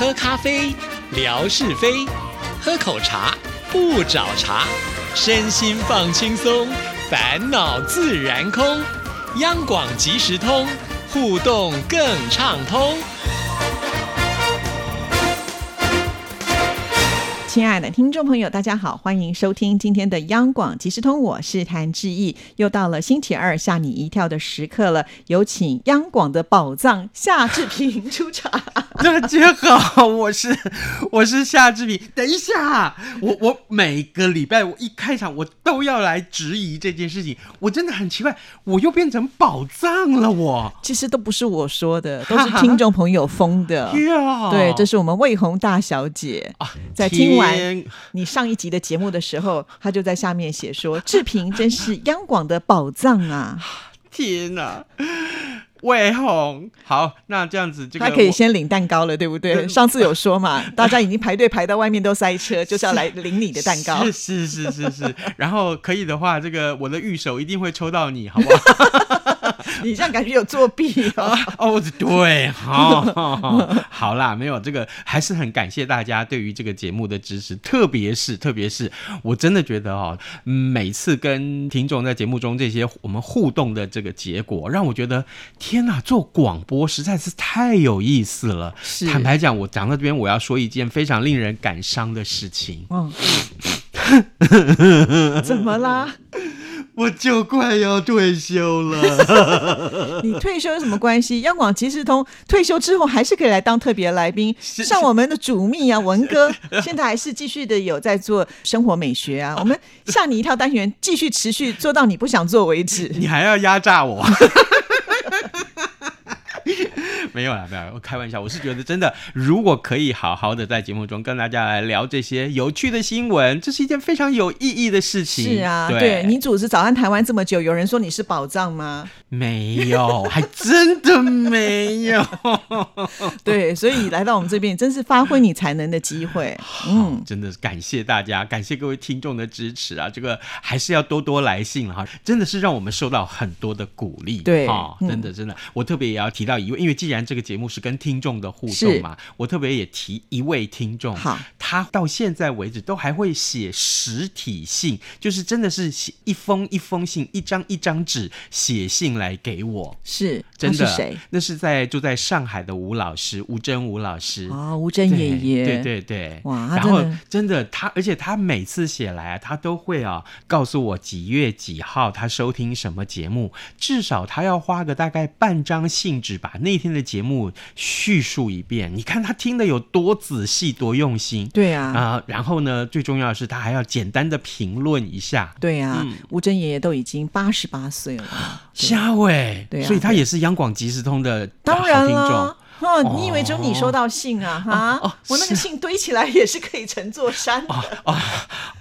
喝咖啡，聊是非；喝口茶，不找茬。身心放轻松，烦恼自然空。央广即时通，互动更畅通。亲爱的听众朋友，大家好，欢迎收听今天的央广即时通，我是谭志毅。又到了星期二吓你一跳的时刻了，有请央广的宝藏夏志平出场。大家好，我是 我是夏志平。等一下，我我每个礼拜我一开场我都要来质疑这件事情，我真的很奇怪，我又变成宝藏了。我其实都不是我说的，都是听众朋友封的。呀对，这是我们魏红大小姐啊在听完你上一集的节目的时候，她就在下面写说：“志平真是央广的宝藏啊！天哪，魏红，好，那这样子这个他可以先领蛋糕了，对不对？上次有说嘛，大家已经排队排到外面都塞车，就是要来领你的蛋糕。是是是是是，然后可以的话，这个我的玉手一定会抽到你，好不好？你这样感觉有作弊哦。哦，对，好、好啦，没有这个，还是很感谢大家对于这个节目的支持，特别是特别是，我真的觉得哦，每次跟听众在节目中这些我们互动的这个结果，让我觉得天哪，做广播实在是太有意思了。坦白讲，我讲到这边，我要说一件非常令人感伤的事情，嗯，怎么啦？我就快要退休了。你退休有什么关系？央广即时通退休之后还是可以来当特别来宾，是像我们的主秘啊文哥，现在还是继续的有在做生活美学啊。我们吓你一跳单元继续持续做到你不想做为止。你还要压榨我？没有啦，没有啦，我开玩笑。我是觉得真的，如果可以好好的在节目中跟大家来聊这些有趣的新闻，这是一件非常有意义的事情。是啊，对，对你主持早安台湾这么久，有人说你是宝藏吗？没有，还真的没有。对，所以来到我们这边，真是发挥你才能的机会。嗯，真的是感谢大家，感谢各位听众的支持啊！这个还是要多多来信了哈，真的是让我们受到很多的鼓励。对哈、嗯真的真的，我特别也要提到一位，因为既然这个节目是跟听众的互动嘛，我特别也提一位听众，好，他到现在为止都还会写实体信，就是真的是写一封一封信，一张一张纸写信来给我。是，真的？那是在住在上海的吴老师，吴真吴老师。啊，吴真爷爷。对对对，哇然后真的真的他，而且他每次写来啊，他都会啊告诉我几月几号他收听什么节目，至少他要花个大概半张信纸把那天的节目叙述一遍。你看他听的有多仔细，多用心。对啊，啊、然后呢，最重要的是他还要简单的评论一下。对啊，嗯吴珍爷爷都已经八十八岁了。对虾伟，对啊所以他也是央广即时通的当然好听众了。。哦，你以为只有你收到信啊？哈、哦我那个信堆起来也是可以成座山的。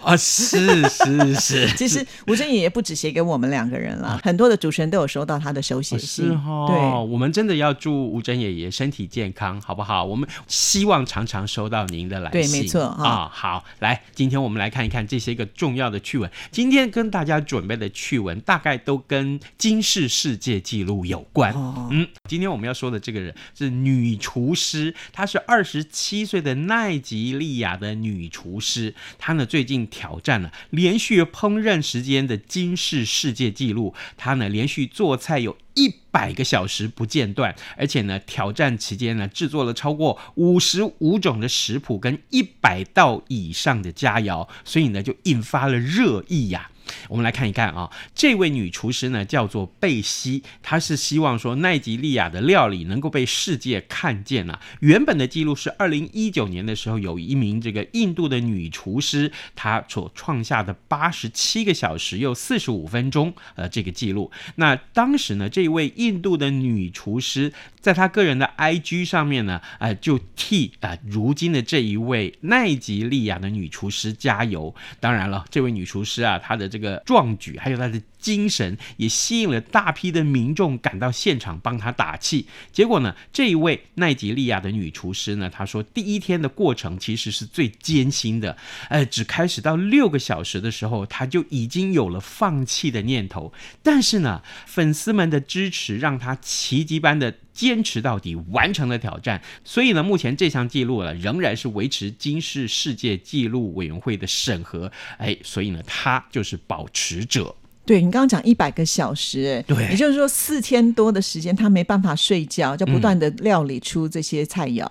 啊，是是是，其实吴珍爷爷不止写给我们两个人了，很多的主持人都有收到他的手写信。是哦，对，我们真的要祝吴珍爷爷身体健康，好不好？我们希望常常收到您的来信。对没错啊啊、好，来，今天我们来看一看这些个重要的趣闻。今天跟大家准备的趣闻，大概都跟金氏世界纪录有关。哦嗯，今天我们要说的这个人是女女厨师，她是二十七岁的奈及利亚的女厨师。她呢最近挑战了连续烹饪时间的金氏世界纪录，她呢连续做菜有。一百个小时不间断，而且呢，挑战期间呢，制作了超过五十五种的食谱跟一百道以上的佳肴，所以呢，就引发了热议呀、我们来看一看啊，这位女厨师呢叫做贝西，她是希望说奈及利亚的料理能够被世界看见啊。原本的记录是二零一九年的时候，有一名这个印度的女厨师，她所创下的八十七个小时又四十五分钟，呃，这个记录。那当时呢，这位印度的女厨师在她个人的 IG 上面呢，呃，就替啊、如今的这一位奈及利亚的女厨师加油。当然了，这位女厨师啊，她的这这个壮举还有他的精神，也吸引了大批的民众赶到现场帮他打气。结果呢，这一位奈及利亚的女厨师呢，她说第一天的过程其实是最艰辛的，呃，只开始到六个小时的时候，她就已经有了放弃的念头。但是呢，粉丝们的支持让她奇迹般的坚持到底，完成了挑战。所以呢，目前这项记录呢，仍然是维持金氏世界纪录委员会的审核。哎，所以呢，她就是保持者。对你刚刚讲一百个小时，哎，对也就是说四天多的时间，他没办法睡觉，就不断的料理出这些菜肴，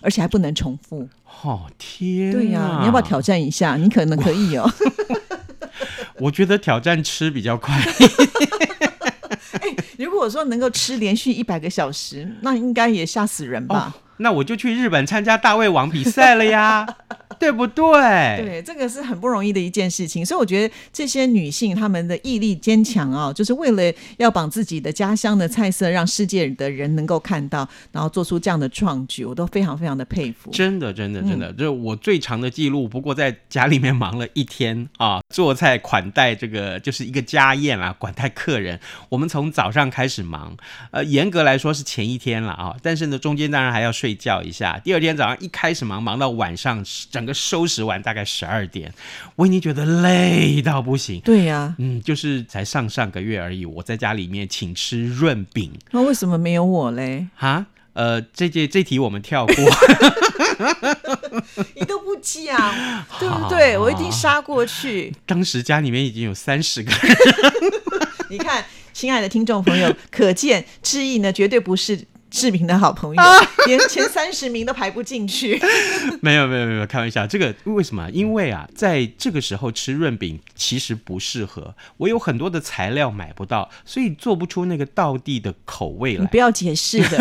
而且还不能重复。哦天！对呀、你要不要挑？战一下？你可能可以哦。我觉得挑战吃比较快。如果说能够吃连续一百个小时，那应该也吓死人吧？那我就去日本参加大胃王比赛了呀，对不对？对，这个是很不容易的一件事情，所以我觉得这些女性她们的毅力坚强啊，就是为了要把自己的家乡的菜色让世界的人能够看到，然后做出这样的创举，我都非常非常的佩服。真的，真的，真的，就是我最长的记录。不过在家里面忙了一天啊，做菜款待这个就是一个家宴啊，款待客人。我们从早上开始忙，呃，严格来说是前一天了啊，但是呢，中间当然还要睡觉一下。第二天早上一开始忙，忙到晚上，整个收拾完大概十二点，我已经觉得累到不行。对呀、嗯，就是才上上个月而已，我在家里面请吃润饼那为什么没有我嘞？哈。呃，这这这题我们跳过。你都不讲，对不对？我一定杀过去。当时家里面已经有三十个人，你看，亲爱的听众朋友，可见志意呢绝对不是志明的好朋友，连前三十名都排不进去。没有没有没有，开玩笑。这个为什么？因为啊，在这个时候吃润饼其实不适合，我有很多的材料买不到，所以做不出那个道地的口味来。你不要解释的，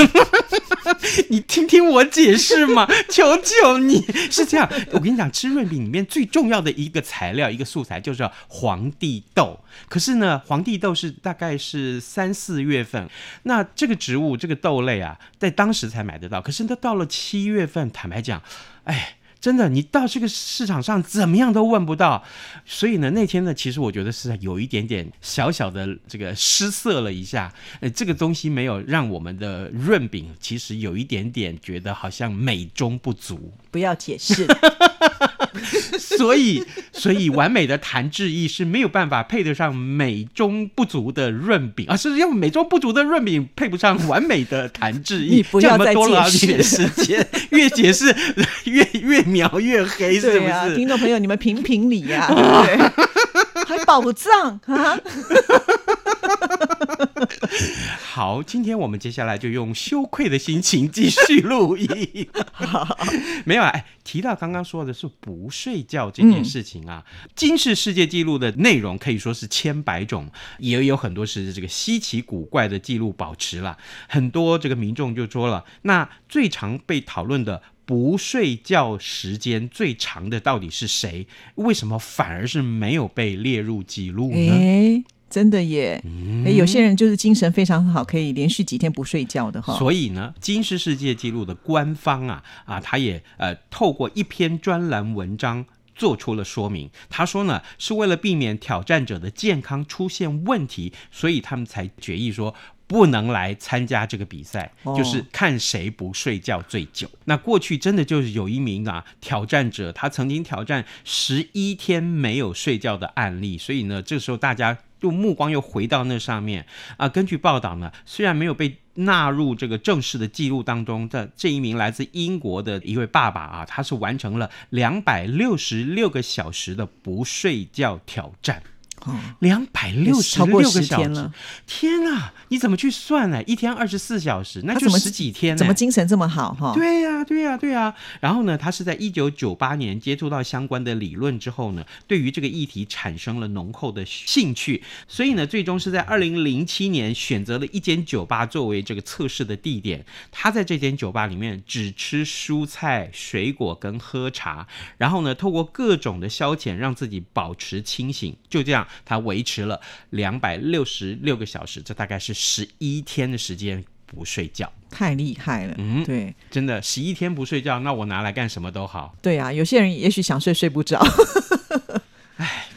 你听听我解释嘛，求求你！是这样，我跟你讲，吃润饼里面最重要的一个材料、一个素材就是皇帝豆。可是呢，皇帝豆是大概是三四月份，那这个植物这个豆类啊，在当时才买得到。可是它到了七月份，坦白讲，哎。真的，你到这个市场上怎么样都问不到，所以呢，那天呢，其实我觉得是有一点点小小的这个失色了一下，呃，这个东西没有让我们的润饼其实有一点点觉得好像美中不足，不要解释。所以，所以完美的弹志毅是没有办法配得上美中不足的润饼啊，是要美中不足的润饼配不上完美的弹制意，你不要再这样有没有多了解释一点时间，越解释 越越描越黑，是不是？听众朋友，你们评评理呀、对不对？还宝藏啊！好，今天我们接下来就用羞愧的心情继续录音。没有啊，哎，提到刚刚说的是不睡觉这件事情啊，今世世界纪录的内容可以说是千百种，也有很多是这个稀奇古怪的记录保持了。很多这个民众就说了，那最常被讨论的。不睡觉时间最长的到底是谁？为什么反而是没有被列入记录呢？哎，真的耶！哎，有些人就是精神非常好，可以连续几天不睡觉的哈。所以呢，金氏世界纪录的官方啊啊，他也呃透过一篇专栏文章。做出了说明，他说呢，是为了避免挑战者的健康出现问题，所以他们才决议说不能来参加这个比赛，哦就是看谁不睡觉最久。那过去真的就是有一名啊挑战者，他曾经挑战十一天没有睡觉的案例，所以呢，这时候大家就目光又回到那上面啊。根据报道呢，虽然没有被纳入这个正式的记录当中但这一名来自英国的一位爸爸啊，他是完成了两百六十六个小时的不睡觉挑战。哦，两百六十超过十六个小时天了，，天啊！你怎么去算呢？一天二十四小时，那就十几天呢？怎么精神这么好哈？对呀、对呀、对呀、然后呢，他是在一九九八年接触到相关的理论之后呢，对于这个议题产生了浓厚的兴趣，所以呢，最终是在二零零七年选择了一间酒吧作为这个测试的地点。他在这间酒吧里面只吃蔬菜、水果跟喝茶，然后呢，透过各种的消遣让自己保持清醒。就这样，他维持了两百六十六个小时，这大概是十一天的时间不睡觉。太厉害了。嗯对真的，十一天不睡觉，那我拿来干什么都好。对啊，有些人也许想睡睡不着。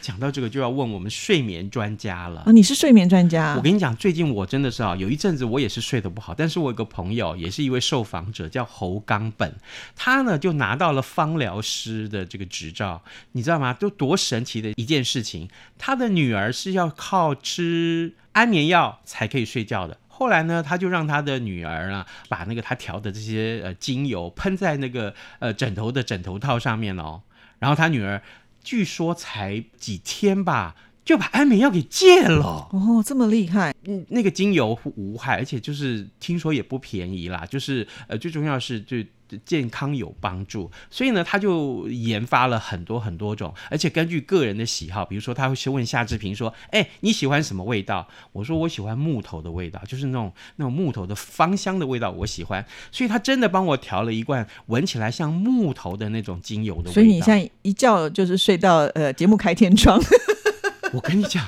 讲到这个就要问我们睡眠专家了啊，。你是睡眠专家我，跟你讲，最近我真的是啊，有一阵子我也是睡得不好，但是我有个朋友，也是一位受访者，叫侯刚本，他呢就拿到了芳疗师的这个执照，你知道吗？就多神奇的一件事情。他的女儿是要靠吃安眠药才可以睡觉的。后来呢，他就让他的女儿啊，把那个他调的这些呃精油喷在那个呃枕头的枕头套上面哦。然后他女儿据说才几天吧，就把安眠药给戒了。哦，这么厉害，嗯，那个精油无害，而且就是听说也不便宜啦，就是呃最重要是就健康有帮助，所以呢他就研发了很多很多种，而且根据个人的喜好，比如说他会去问夏志平说，哎你喜欢什么味道？我说我喜欢木头的味道，就是那种那种木头的芳香的味道，我喜欢，所以他真的帮我调了一罐闻起来像木头的那种精油的味道。所以你现在一觉就是睡到呃节目开天窗，我跟你讲，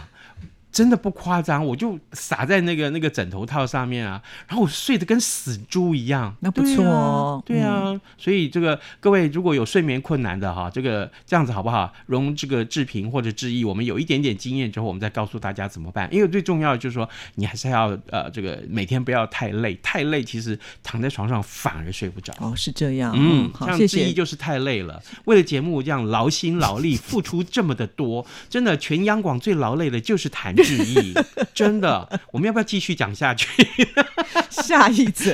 真的不夸张，我就撒在那个那个枕头套上面啊，然后我睡得跟死猪一样。那不错哦对啊，所以这个各位如果有睡眠困难的哈，这个这样子好不好？容这个志平或者志毅，我们有一点点经验之后，我们再告诉大家怎么办。因为最重要的就是说，你还是要呃这个每天不要太累，太累其实躺在床上反而睡不着。哦，是这样，嗯，像志毅谢。就是太累了，为了节目这样劳心劳力，付出这么的多，真的全央广最劳累的就是谭志毅，真的。我们要不要继续讲下去？下一则，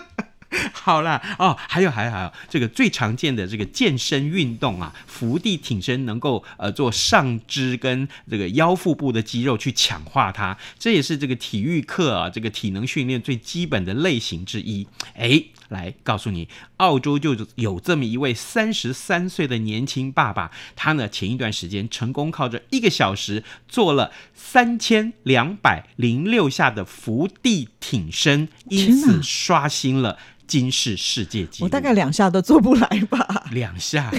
好啦，哦，还有还有还有，这个最常见的这个健身运动啊，伏地挺身能够呃做上肢跟这个腰腹部的肌肉去强化它，这也是这个体育课啊这个体能训练最基本的类型之一。哎，来告诉你，澳洲就有这么一位三十三岁的年轻爸爸，他呢前一段时间成功靠着一个小时做了三千两百零六下的伏地挺身，因此刷新了金氏世界纪录。我大概两下都做不来吧？两下。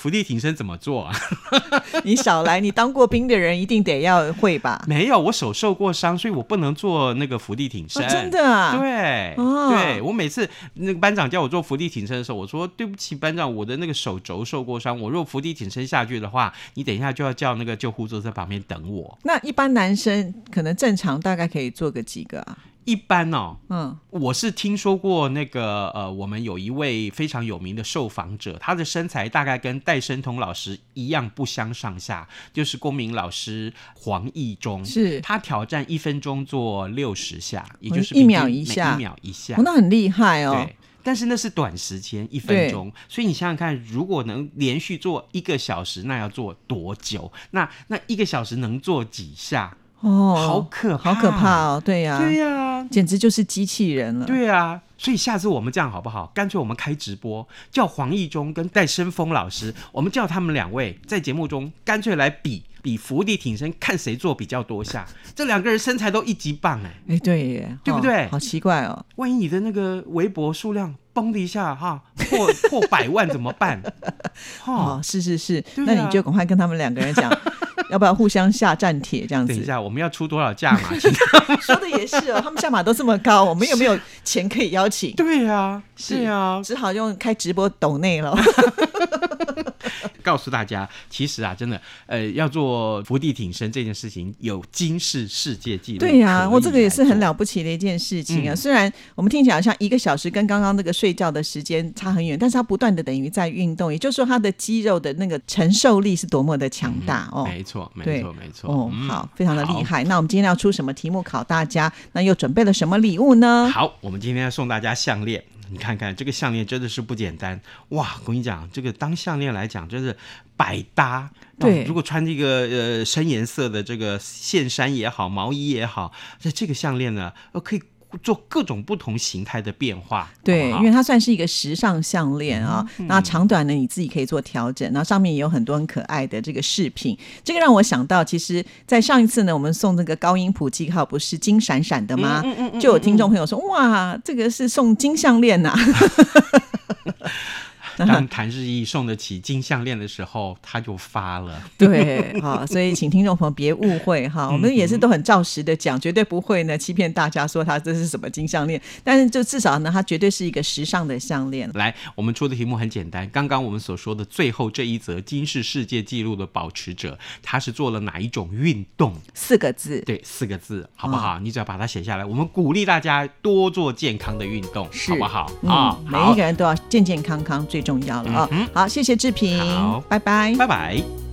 伏地挺身怎么做啊？你少来，你当过兵的人一定得要会吧？没有，我手受过伤，所以我不能做那个伏地挺身。哦真的啊？对，哦对我每次那个班长叫我做伏地挺身的时候，我说对不起，班长，我的那个手肘受过伤，我若伏地挺身下去的话，你等一下就要叫那个救护车在旁边等我。那一般男生可能正常大概可以做个几个啊？一般哦，嗯，我是听说过那个呃，我们有一位非常有名的受访者，他的身材大概跟戴生彤老师一样不相上下，就是公民老师黄义中，是他挑战一分钟做六十下，也就是一秒一下一秒一下哦，，那很厉害哦对。。但是那是短时间，一分钟，所以你想想看，如果能连续做一个小时，那要做多久？那那一个小时能做几下？哦，好可怕，好可怕哦！对呀、对呀、简直就是机器人了。对啊，所以下次我们这样好不好？干脆我们开直播，叫黄义中跟戴生峰老师，我们叫他们两位在节目中干脆来比比伏地挺身，看谁做比较多下。这两个人身材都一级棒哎，哎，对耶，哦对不对好奇怪哦。万一你的那个微博数量嘣的一下哈破破百万怎么办？哦 哈，，是是是，啊那你就赶快跟他们两个人讲，要不要互相下战帖这样子？等一下我们要出多少价码？请说的也是哦，他们下码都这么高，我们有没有钱可以邀请？对啊，是是啊，只好用开直播抖内了。告诉大家，其实啊，真的，呃，要做伏地挺身这件事情有金氏世界纪录。对呀、我这个也是很了不起的一件事情啊。嗯虽然我们听起来好像一个小时跟刚刚那个睡觉的时间差很远，但是它不断的等于在运动，也就是说它的肌肉的那个承受力是多么的强大、哦。没错，没对错，没错。哦，嗯好，非常的厉害。那我们今天要出什么题目考大家？那又准备了什么礼物呢？好，我们今天要送大家项链，你看看这个项链真的是不简单哇！我跟你讲，这个当项链来讲，真是百搭。对哦如果穿这个呃深颜色的这个线衫也好，毛衣也好，那这个项链呢，呃，可以做各种不同形态的变化。对，好好因为它算是一个时尚项链啊、嗯那长短呢你自己可以做调整，然后上面也有很多很可爱的这个饰品。这个让我想到，其实，在上一次呢，我们送那个高音谱记号不是金闪闪的吗？就有听众朋友说，哇，这个是送金项链呐、当谭志毅送得起金项链的时候，他就发了。对，好，所以请听众朋友别误会哈，我们也是都很照实的讲，绝对不会呢欺骗大家说他这是什么金项链，但是就至少呢，它绝对是一个时尚的项链。来，我们出的题目很简单，刚刚我们所说的最后这一则金氏世界纪录的保持者，他是做了哪一种运动？四个字，对，四个字，好不好？你只要把它写下来。我们鼓励大家多做健康的运动，好不好？啊，每一个人都要健健康康，最重要了啊！好，谢谢志平，好，拜拜，拜拜。